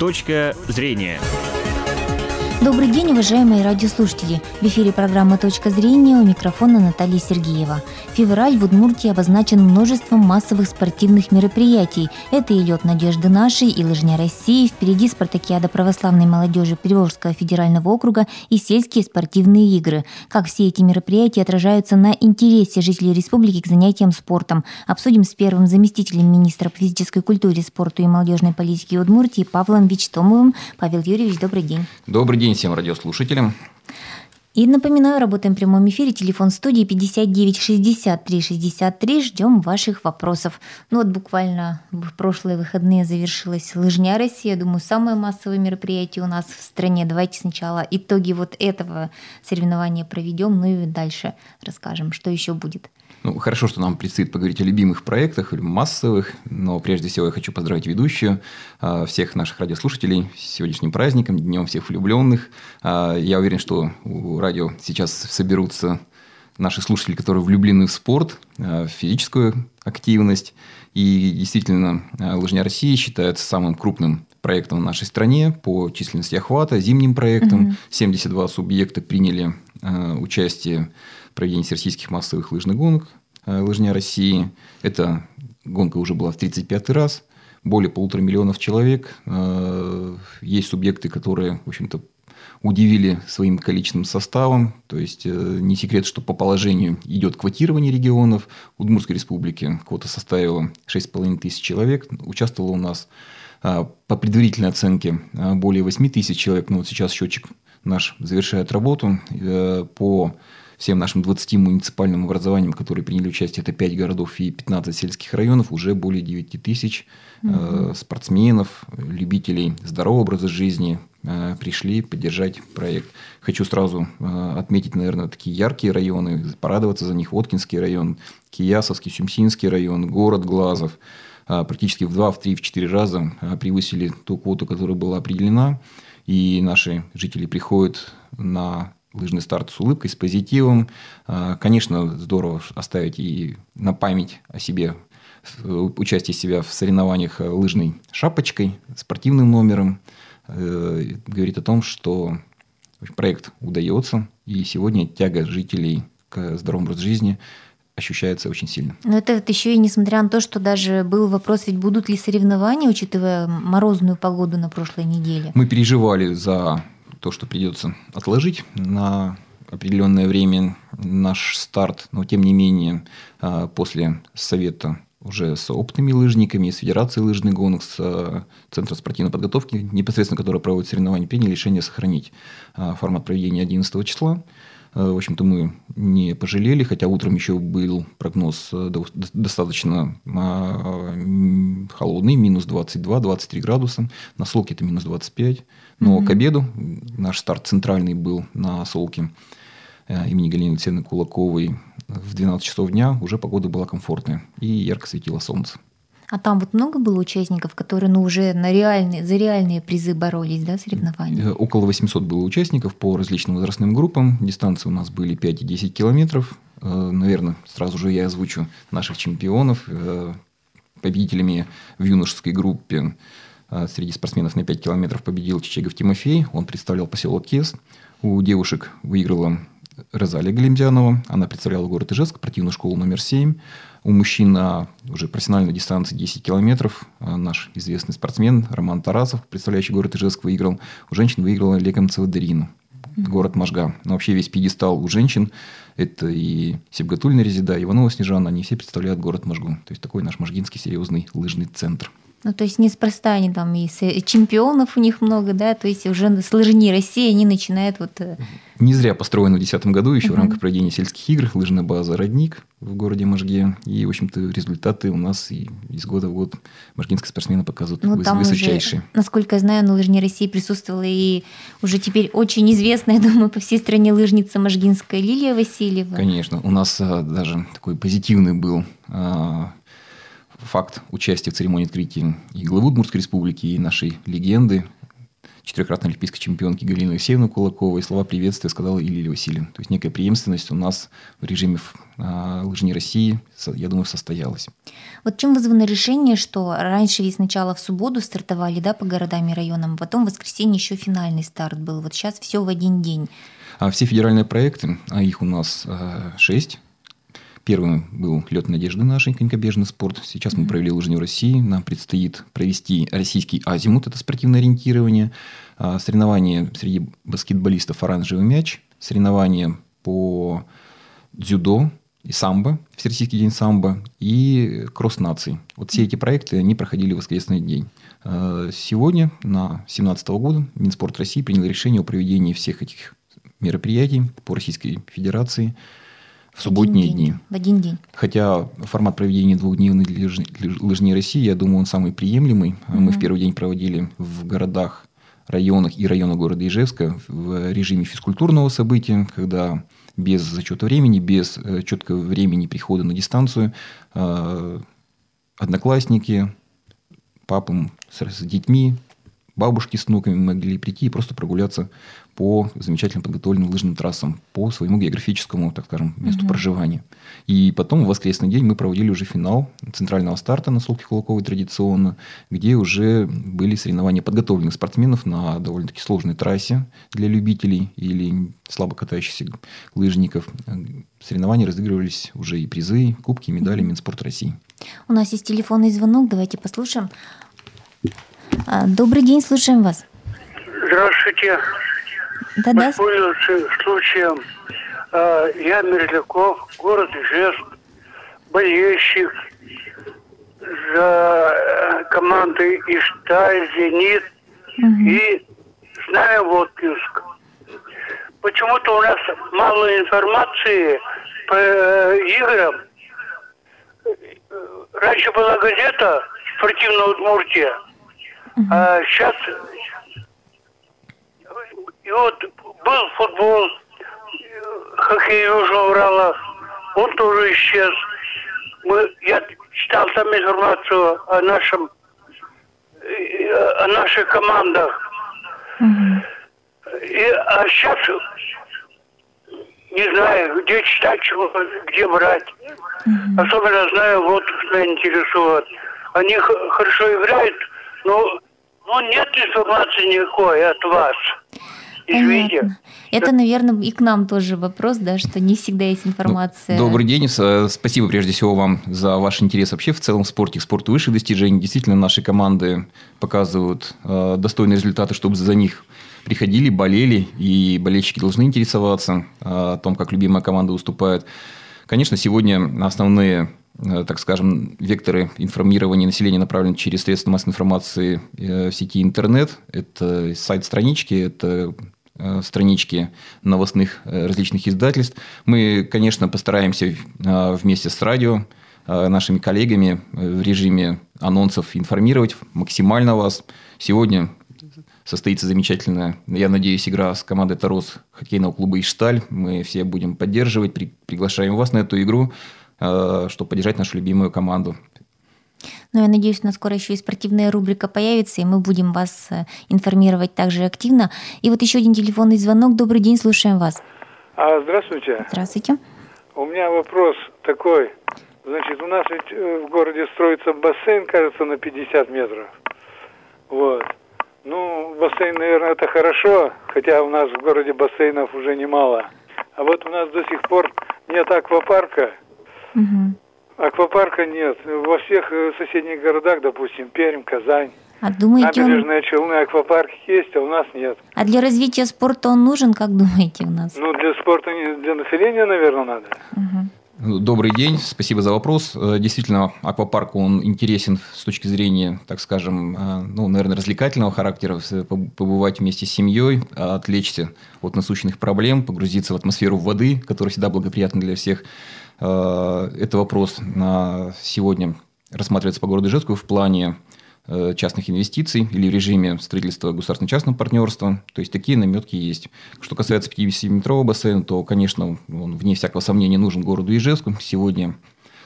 Точка зрения. Добрый день, уважаемые радиослушатели. В эфире программа «Точка зрения» у микрофона Наталья Сергеева. Февраль в Удмуртии обозначен множеством массовых спортивных мероприятий. Это и лед надежды нашей, и лыжня России, впереди спартакиада православной молодежи Приволжского федерального округа и сельские спортивные игры. Как все эти мероприятия отражаются на интересе жителей республики к занятиям спортом. Обсудим с первым заместителем министра по физической культуре, спорту и молодежной политики Удмуртии Павлом Вичтомовым. Павел Юрьевич, добрый день. Добрый день всем радиослушателям. И напоминаю, работаем в прямом эфире. Телефон студии 59 63 63. Ждем ваших вопросов. Ну вот буквально в прошлые выходные завершилась лыжня России. Я думаю, самое массовое мероприятие у нас в стране. Давайте сначала итоги вот этого соревнования проведем, ну и дальше расскажем, что еще будет. Ну, хорошо, что нам предстоит поговорить о любимых проектах, массовых, но прежде всего я хочу поздравить ведущую, а, всех наших радиослушателей с сегодняшним праздником, Днем всех влюбленных. А, я уверен, что у радио сейчас соберутся наши слушатели, которые влюблены в спорт, а, в физическую активность. И действительно, Лыжня России считается самым крупным проектом в нашей стране по численности охвата, зимним проектом. Угу. 72 субъекта приняли участие проведения всероссийских массовых лыжных гонок э, «Лыжня России». Эта гонка уже была в 35 раз. Более полутора миллионов человек. Э, есть субъекты, которые, в общем-то, удивили своим количественным составом. То есть, э, не секрет, что по положению идет квотирование регионов. В Удмуртской республике квота составила 6,5 тысяч человек. Участвовало у нас по предварительной оценке более 8 тысяч человек. Но вот сейчас счетчик наш завершает работу. По всем нашим 20 муниципальным образованиям, которые приняли участие, это 5 городов и 15 сельских районов, уже более 9 тысяч угу. спортсменов, любителей здорового образа жизни э, пришли поддержать проект. Хочу сразу э, отметить, наверное, такие яркие районы, порадоваться за них. Воткинский район, Киясовский, Сюмсинский район, город Глазов практически в 2, в 3, в 4 раза превысили ту квоту, которая была определена. И наши жители приходят на лыжный старт с улыбкой, с позитивом. А, конечно, здорово оставить и на память о себе участие себя в соревнованиях лыжной шапочкой, спортивным номером. Э, говорит о том, что проект удается, и сегодня тяга жителей к здоровому образу жизни ощущается очень сильно. Но это вот еще и несмотря на то, что даже был вопрос, ведь будут ли соревнования, учитывая морозную погоду на прошлой неделе? Мы переживали за то, что придется отложить на определенное время наш старт, но тем не менее а, после совета уже с опытными лыжниками, с Федерацией лыжных гонок, с а, Центром спортивной подготовки, непосредственно который проводит соревнования, приняли решение сохранить а, формат проведения 11 числа. В общем-то, мы не пожалели, хотя утром еще был прогноз достаточно холодный, минус 22-23 градуса. На Солке это минус 25. Но mm-hmm. к обеду наш старт центральный был на Солке э, имени Галины Алексеевны Кулаковой в 12 часов дня уже погода была комфортная и ярко светило солнце. А там вот много было участников, которые ну, уже на реальные, за реальные призы боролись, да, соревнования? Э, около 800 было участников по различным возрастным группам. Дистанции у нас были 5 и 10 километров. Э, Наверное, сразу же я озвучу наших чемпионов. Победителями в юношеской группе среди спортсменов на 5 километров победил Чечегов Тимофей. Он представлял поселок Кес. У девушек выиграла Розалия Галимзянова. Она представляла город Ижевск, спортивную школу номер 7. У мужчин на уже профессиональной дистанции 10 километров а, наш известный спортсмен Роман Тарасов, представляющий город Ижевск, выиграл. У женщин выиграла Легомцева Дарина, город Можга. Но вообще весь пьедестал у женщин – это и Сибгатульна Резида, Иванова Снежана, они все представляют город Можгу. То есть такой наш можгинский серьезный лыжный центр. Ну, то есть неспроста они там и чемпионов у них много, да, то есть уже лыжни России они начинают вот... Э, Не зря построено в 2010 году еще uh-huh. в рамках проведения сельских игр лыжная база «Родник» в городе Можге. И, в общем-то, результаты у нас и из года в год можгинские спортсмены показывают ну, там высочайшие. Уже, насколько я знаю, на лыжне России присутствовала и уже теперь очень известная, я думаю, по всей стране лыжница можгинская Лилия Васильева. Конечно. У нас а, даже такой позитивный был а, факт участия в церемонии открытия и главы Удмуртской республики, и нашей легенды, четырехкратной олимпийской чемпионки Галины Алексеевны Кулаковой. Слова приветствия сказала и Лилия Васильевна. То есть некая преемственность у нас в режиме а, лыжни России, я думаю, состоялась. Вот чем вызвано решение, что раньше ведь сначала в субботу стартовали да, по городам и районам, потом в воскресенье еще финальный старт был. Вот сейчас все в один день. А все федеральные проекты, а их у нас а, шесть, Первым был лед надежды нашей, конькобежный спорт. Сейчас мы провели лыжню России. Нам предстоит провести российский азимут, это спортивное ориентирование. А, соревнования среди баскетболистов оранжевый мяч. Соревнования по дзюдо и самбо, Всероссийский день самбо, и кросс наций. Вот все эти проекты, они проходили в воскресный день. А, сегодня, на 2017 года, Минспорт России принял решение о проведении всех этих мероприятий по Российской Федерации – в субботние один дни. В один день. Хотя формат проведения двухдневной лыжни, лыжни России, я думаю, он самый приемлемый. Mm-hmm. Мы в первый день проводили в городах, районах и районах города Ижевска в режиме физкультурного события, когда без зачета времени, без э, четкого времени прихода на дистанцию э, одноклассники, папам с детьми, бабушки с внуками могли прийти и просто прогуляться по замечательно подготовленным лыжным трассам, по своему географическому, так скажем, месту угу. проживания. И потом в воскресный день мы проводили уже финал центрального старта на Солке Кулаковой традиционно, где уже были соревнования подготовленных спортсменов на довольно-таки сложной трассе для любителей или слабо катающихся лыжников. Соревнования разыгрывались уже и призы, кубки, медали Минспорт России. У нас есть телефонный звонок, давайте послушаем. А, добрый день, слушаем вас. Здравствуйте. Да, да. Воспользоваться случаем. А, я Мерзляков, город Ижевск, болельщик за э, команды Ишталь, Зенит угу. и знаю Воткинск. Почему-то у нас мало информации по э, играм. Раньше была газета «Спортивная Удмуртия», угу. а сейчас и вот был футбол, хоккей Южного Урала, он тоже исчез. Мы, я читал там информацию о нашем, о наших командах. И, а сейчас не знаю, где читать, чего, где брать. Mm-hmm. Особенно знаю, вот что интересует. Они хорошо играют, но, но нет информации никакой от вас. Извините. Понятно. Это, наверное, и к нам тоже вопрос, да, что не всегда есть информация. Добрый день. Спасибо прежде всего вам за ваш интерес вообще в целом в спорте, к спорту высших достижений. Действительно, наши команды показывают э, достойные результаты, чтобы за них приходили, болели, и болельщики должны интересоваться э, о том, как любимая команда выступает. Конечно, сегодня основные э, так скажем, векторы информирования населения направлены через средства массовой информации в сети интернет. Это сайт-странички, это Э, странички новостных э, различных издательств. Мы, конечно, постараемся э, вместе с радио, нашими коллегами в режиме анонсов информировать максимально вас. Сегодня состоится замечательная, я надеюсь, игра с командой Тарос хоккейного клуба «Ишталь». Мы все будем поддерживать, приглашаем вас на эту игру, чтобы поддержать нашу любимую команду. Но я надеюсь, у нас скоро еще и спортивная рубрика появится, и мы будем вас э, информировать также активно. И вот еще один телефонный звонок. Добрый день, слушаем вас. А, здравствуйте. Здравствуйте. У меня вопрос такой. Значит, у нас ведь э, в городе строится бассейн, кажется, на 50 метров. Вот. Ну, бассейн, наверное, это хорошо, хотя у нас в городе бассейнов уже немало. А вот у нас до сих пор нет аквапарка. Угу. Аквапарка нет. Во всех э, соседних городах, допустим, Пермь, Казань, а думаете, Набережные он... Челны, аквапарк есть, а у нас нет. А для развития спорта он нужен, как думаете, у нас? Ну, для спорта, для населения, наверное, надо. Угу. Добрый день, спасибо за вопрос. Э, действительно, аквапарк, он интересен с точки зрения, так скажем, э, ну, наверное, развлекательного характера, побывать вместе с семьей, отвлечься от насущных проблем, погрузиться в атмосферу воды, которая всегда благоприятна для всех. Э, это вопрос на сегодня рассматривается по городу Ижевску в плане э, частных инвестиций или в режиме строительства государственно-частного партнерства. То есть, такие наметки есть. Что касается 50-метрового бассейна, то, конечно, он, вне всякого сомнения, нужен городу Ижевску. Сегодня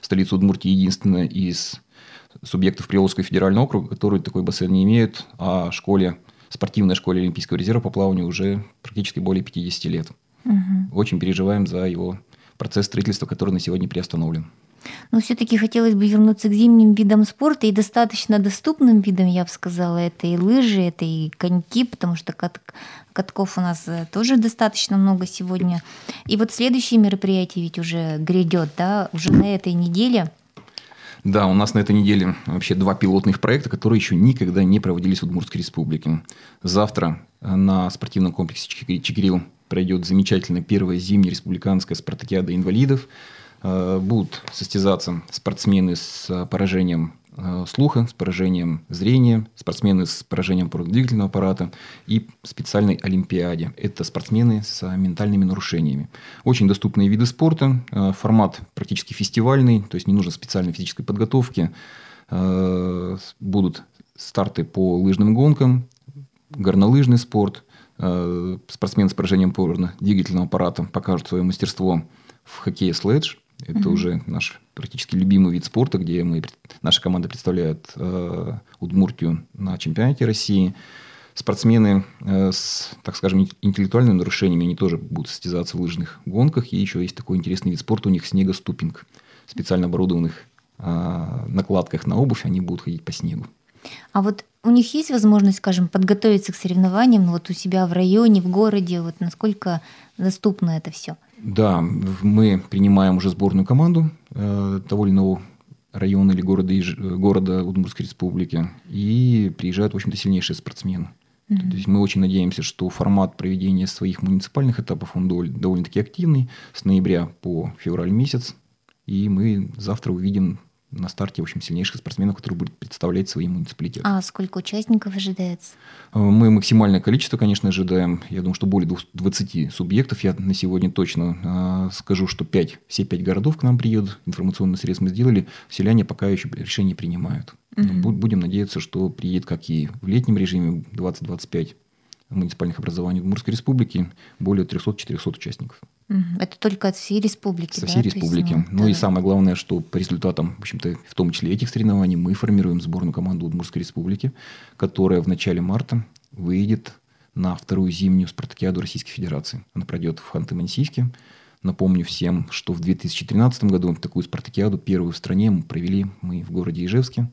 столица Удмуртии единственная из субъектов Приволжского федерального округа, который такой бассейн не имеет, а школе спортивной школе Олимпийского резерва по плаванию уже практически более 50 лет. Угу. Очень переживаем за его процесс строительства, который на сегодня приостановлен. Но все-таки хотелось бы вернуться к зимним видам спорта и достаточно доступным видам, я бы сказала, это и лыжи, это и коньки, потому что кат катков у нас э, тоже достаточно много сегодня. И вот следующее мероприятие ведь уже грядет, да, уже на этой неделе. Да, у нас на этой неделе вообще два пилотных проекта, которые еще никогда не проводились в Удмуртской республике. Завтра на спортивном комплексе Чигирил пройдет замечательная первая зимняя республиканская спартакиада инвалидов. Э, будут состязаться спортсмены с э, поражением э, слуха, с поражением зрения, спортсмены с поражением двигательного аппарата и специальной олимпиаде. Это спортсмены с ментальными нарушениями. Очень доступные виды спорта, формат практически фестивальный, то есть не нужно специальной физической подготовки. Будут старты по лыжным гонкам, горнолыжный спорт, спортсмены с поражением опорно-двигательного аппарата покажут свое мастерство в хоккее следж, это угу. уже наш практически любимый вид спорта, где мы, наша команда представляет э, Удмуртию на чемпионате России. Спортсмены э, с, так скажем, интеллектуальными нарушениями, они тоже будут состязаться в лыжных гонках. И еще есть такой интересный вид спорта у них снегоступинг. В специально оборудованных э, накладках на обувь они будут ходить по снегу. А вот у них есть возможность, скажем, подготовиться к соревнованиям ну, вот у себя в районе, в городе, вот насколько доступно это все? Да, мы принимаем уже сборную команду э, того или иного района или города, города Удмуртской республики, и приезжают, в общем-то, сильнейшие спортсмены. Mm-hmm. То есть мы очень надеемся, что формат проведения своих муниципальных этапов он довольно-таки активный, с ноября по февраль месяц, и мы завтра увидим на старте, в общем, сильнейших спортсменов, которые будут представлять свои муниципалитеты. А сколько участников ожидается? Э, мы максимальное количество, конечно, ожидаем. Я думаю, что более 20 субъектов. Я на сегодня точно э, скажу, что 5, все 5 городов к нам приедут. Информационный срез мы сделали. Селяне пока еще решение принимают. Угу. Будем надеяться, что приедет как и в летнем режиме 20-25 муниципальных образований Удмуртской республики более 300-400 участников. Это только от всей республики, Со да? всей республики. Есть, ну, ну да. и самое главное, что по результатам, в общем-то, в том числе этих соревнований, мы формируем сборную команду Удмуртской республики, которая в начале марта выйдет на вторую зимнюю спартакиаду Российской Федерации. Она пройдет в Ханты-Мансийске. Напомню всем, что в 2013 году такую спартакиаду первую в стране мы провели мы в городе Ижевске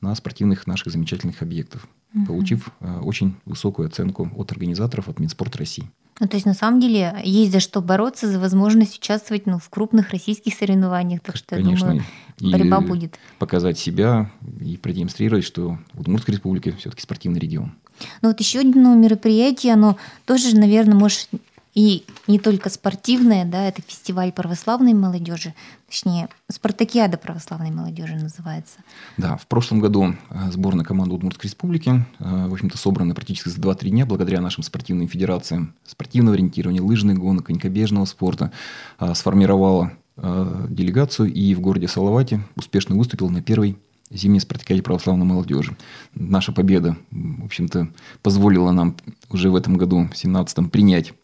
на спортивных наших замечательных объектов, угу. получив э, очень высокую оценку от организаторов, от Минспорт России. Ну, то есть, на самом деле, есть за что бороться, за возможность участвовать ну, в крупных российских соревнованиях. Так что, Конечно. я думаю, борьба и будет. Показать себя и продемонстрировать, что Удмуртская республика все-таки спортивный регион. Ну, вот еще одно мероприятие, оно тоже, наверное, может и не только спортивное, да, это фестиваль православной молодежи, точнее, спартакиада православной молодежи называется. Да, в прошлом году э, сборная команды Удмуртской республики, э, в общем-то, собрана практически за 2-3 дня благодаря нашим спортивным федерациям спортивного ориентирования, лыжных гонок, конькобежного спорта, э, сформировала делегацию и в городе Салавате успешно выступил на первой зимней спартакиаде православной молодежи. Наша победа, в общем-то, позволила нам уже в этом году, в 17-м, принять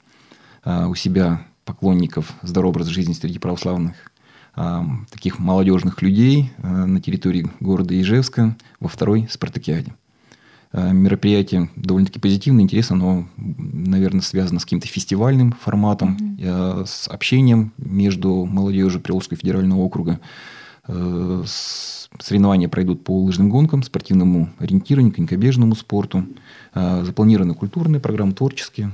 у себя поклонников здорового образа жизни среди православных а, таких молодежных людей а, на территории города Ижевска во второй спартакиаде. Мероприятие довольно-таки позитивное, интересно, но, наверное, связано с каким-то фестивальным форматом, mm-hmm. с общением между молодежью Приволжского федерального округа. Соревнования пройдут по лыжным гонкам, спортивному ориентированию, конькобежному спорту. Запланированы культурные программы, творческие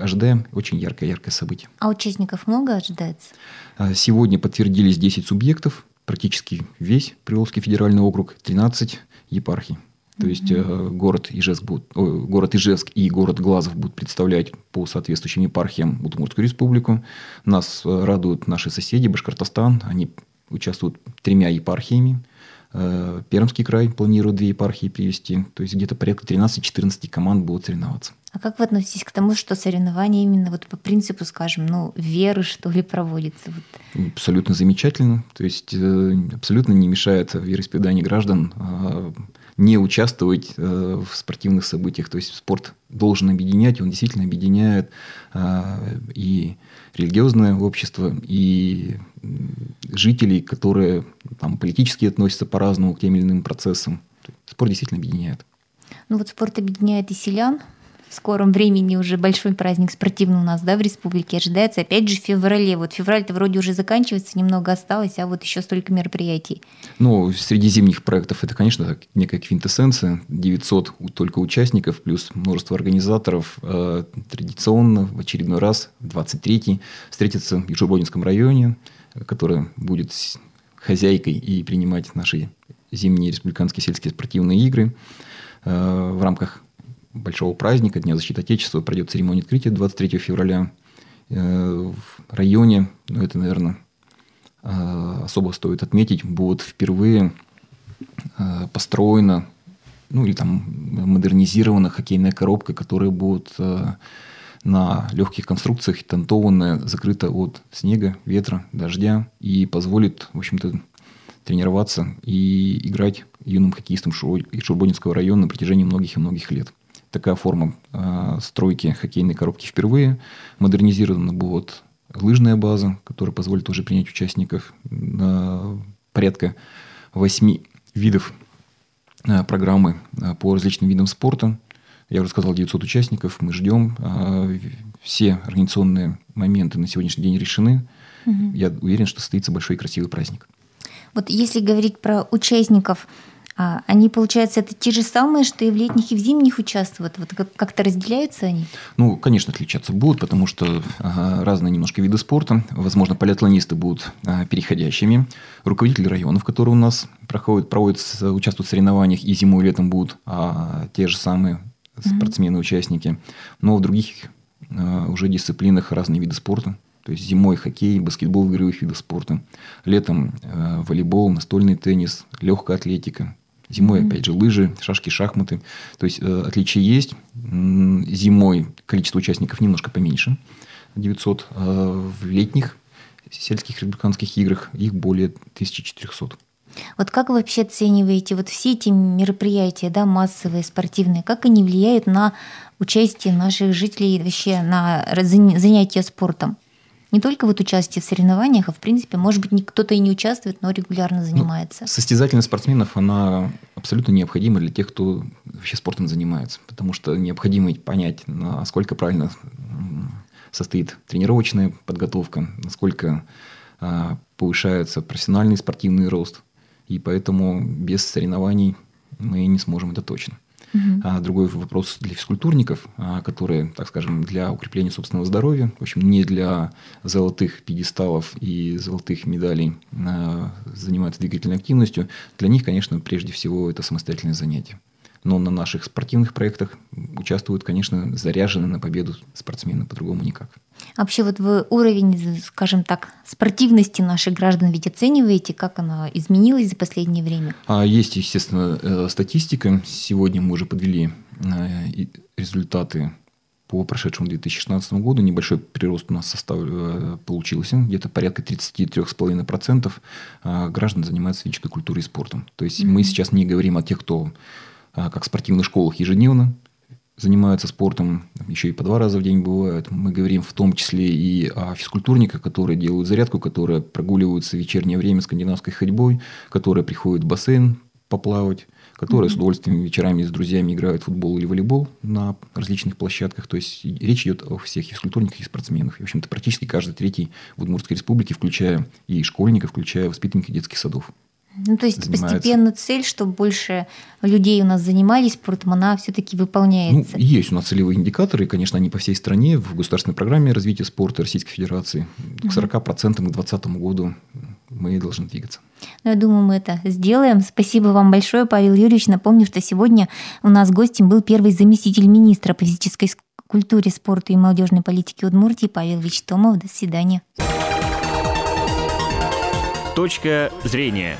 ожидаем очень яркое-яркое событие. А участников много ожидается? А, сегодня подтвердились 10 субъектов, практически весь Приволжский федеральный округ, 13 епархий. То есть mm-hmm. город Ижевск, будет, о, город Ижевск и город Глазов будут представлять по соответствующим епархиям Удмуртскую республику. Нас э, радуют наши соседи Башкортостан. Они участвуют тремя епархиями. Э, Пермский край планирует две епархии привести. То есть где-то порядка 13-14 команд будут соревноваться. А как вы относитесь к тому, что соревнования именно вот по принципу, скажем, ну, веры, что ли, проводятся? Вот? Абсолютно замечательно. То есть э, абсолютно не мешает вероисповеданию граждан а, не участвовать э, в спортивных событиях. То есть спорт должен объединять, он действительно объединяет и религиозное общество, и жителей, которые там, политически относятся по-разному к тем или иным процессам. Спорт действительно объединяет. Ну вот спорт объединяет и селян, в скором времени уже большой праздник спортивный у нас, да, в республике ожидается, опять же, в феврале. Вот февраль-то вроде уже заканчивается, немного осталось, а вот еще столько мероприятий. Ну, среди зимних проектов это, конечно, некая квинтэссенция. 900 только участников, плюс множество организаторов. Э, традиционно в очередной раз, 23-й, встретиться в Ежебодинском районе, который будет хозяйкой и принимать наши зимние республиканские сельские спортивные игры э, в рамках большого праздника, Дня защиты Отечества, пройдет церемония открытия 23 февраля э, в районе, ну, это, наверное, э, особо стоит отметить, будет впервые э, построена, ну, или там модернизирована хоккейная коробка, которая будет на легких конструкциях тантованная, закрыта от снега, ветра, дождя и позволит, в общем-то, тренироваться и играть юным хоккеистам Шурбонинского района на протяжении многих и многих лет такая форма э, стройки хоккейной коробки впервые. Модернизирована будет лыжная база, которая позволит уже принять участников э, порядка восьми видов э, программы э, по различным видам спорта. Я уже сказал, 900 участников. Мы ждем. Э, все организационные моменты на сегодняшний день решены. Угу. Я уверен, что состоится большой и красивый праздник. Вот если говорить про участников, они, получается, это те же самые, что и в летних, и в зимних участвуют? Вот как-то разделяются они? Ну, конечно, отличаться будут, потому что разные немножко виды спорта. Возможно, полиатлонисты будут а, переходящими. Руководители районов, которые у нас проходят, проводят, участвуют в соревнованиях и зимой, и летом будут а, те же самые спортсмены-участники. Но в других а, уже дисциплинах разные виды спорта. То есть зимой хоккей, баскетбол в игровых видах спорта. Летом волейбол, настольный теннис, легкая атлетика, Зимой, mm-hmm. опять же, лыжи, шашки, шахматы. То есть э, отличия есть. Зимой количество участников немножко поменьше. 900. А в летних сельских республиканских играх их более 1400. Вот как вы вообще оцениваете вот все эти мероприятия, да, массовые, спортивные, как они влияют на участие наших жителей вообще на занятия спортом? Не только вот участие в соревнованиях, а в принципе, может быть, кто-то и не участвует, но регулярно ну, занимается. Ну, состязательность спортсменов, она абсолютно необходима для тех, кто вообще спортом занимается. Потому что необходимо понять, насколько правильно состоит тренировочная подготовка, насколько а, повышается профессиональный спортивный рост. И поэтому без соревнований мы не сможем, это точно. Угу. А другой вопрос для физкультурников, а, которые, так скажем, для укрепления собственного здоровья, в общем, не для золотых пьедесталов и золотых медалей а, занимаются двигательной активностью. Для них, конечно, прежде всего это самостоятельное занятие но на наших спортивных проектах участвуют, конечно, заряжены на победу спортсмены, по-другому никак. А вообще вот вы уровень, скажем так, спортивности наших граждан ведь оцениваете, как она изменилась за последнее время? А Есть, естественно, э, статистика. Сегодня мы уже подвели э, результаты по прошедшему 2016 году. Небольшой прирост у нас состав э, получился. Где-то порядка 33,5% граждан занимаются физической культурой и спортом. То есть mm-hmm. мы сейчас не говорим о тех, кто как в спортивных школах ежедневно занимаются спортом, еще и по два раза в день бывают. Мы говорим в том числе и о физкультурниках, которые делают зарядку, которые прогуливаются в вечернее время скандинавской ходьбой, которые приходят в бассейн поплавать, которые mm-hmm. с удовольствием вечерами с друзьями играют в футбол или волейбол на различных площадках. То есть речь идет о всех физкультурниках и спортсменах. И, в общем-то, практически каждый третий в Удмуртской республике, включая и школьников, включая воспитанников детских садов. Ну, то есть занимается. постепенно цель, чтобы больше людей у нас занимались спортом, она все-таки выполняется. Ну, есть у нас целевые индикаторы, и, конечно, они по всей стране в государственной программе развития спорта Российской Федерации. К 40% к 2020 году мы должны двигаться. Ну, я думаю, мы это сделаем. Спасибо вам большое, Павел Юрьевич. Напомню, что сегодня у нас гостем был первый заместитель министра по физической культуре, спорту и молодежной политике Удмуртии Павел Ильич Томов. До свидания. Точка зрения.